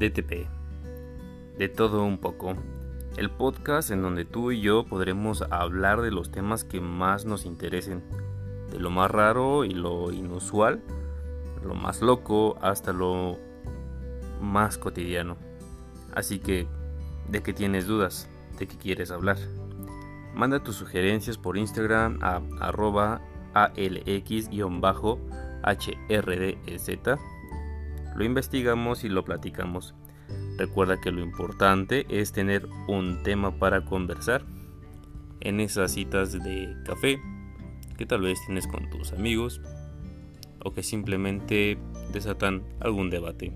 DTP. De todo un poco. El podcast en donde tú y yo podremos hablar de los temas que más nos interesen. De lo más raro y lo inusual, lo más loco hasta lo más cotidiano. Así que, ¿de qué tienes dudas? ¿De qué quieres hablar? Manda tus sugerencias por Instagram a arroba alx-hrdez. Lo investigamos y lo platicamos. Recuerda que lo importante es tener un tema para conversar en esas citas de café que tal vez tienes con tus amigos o que simplemente desatan algún debate.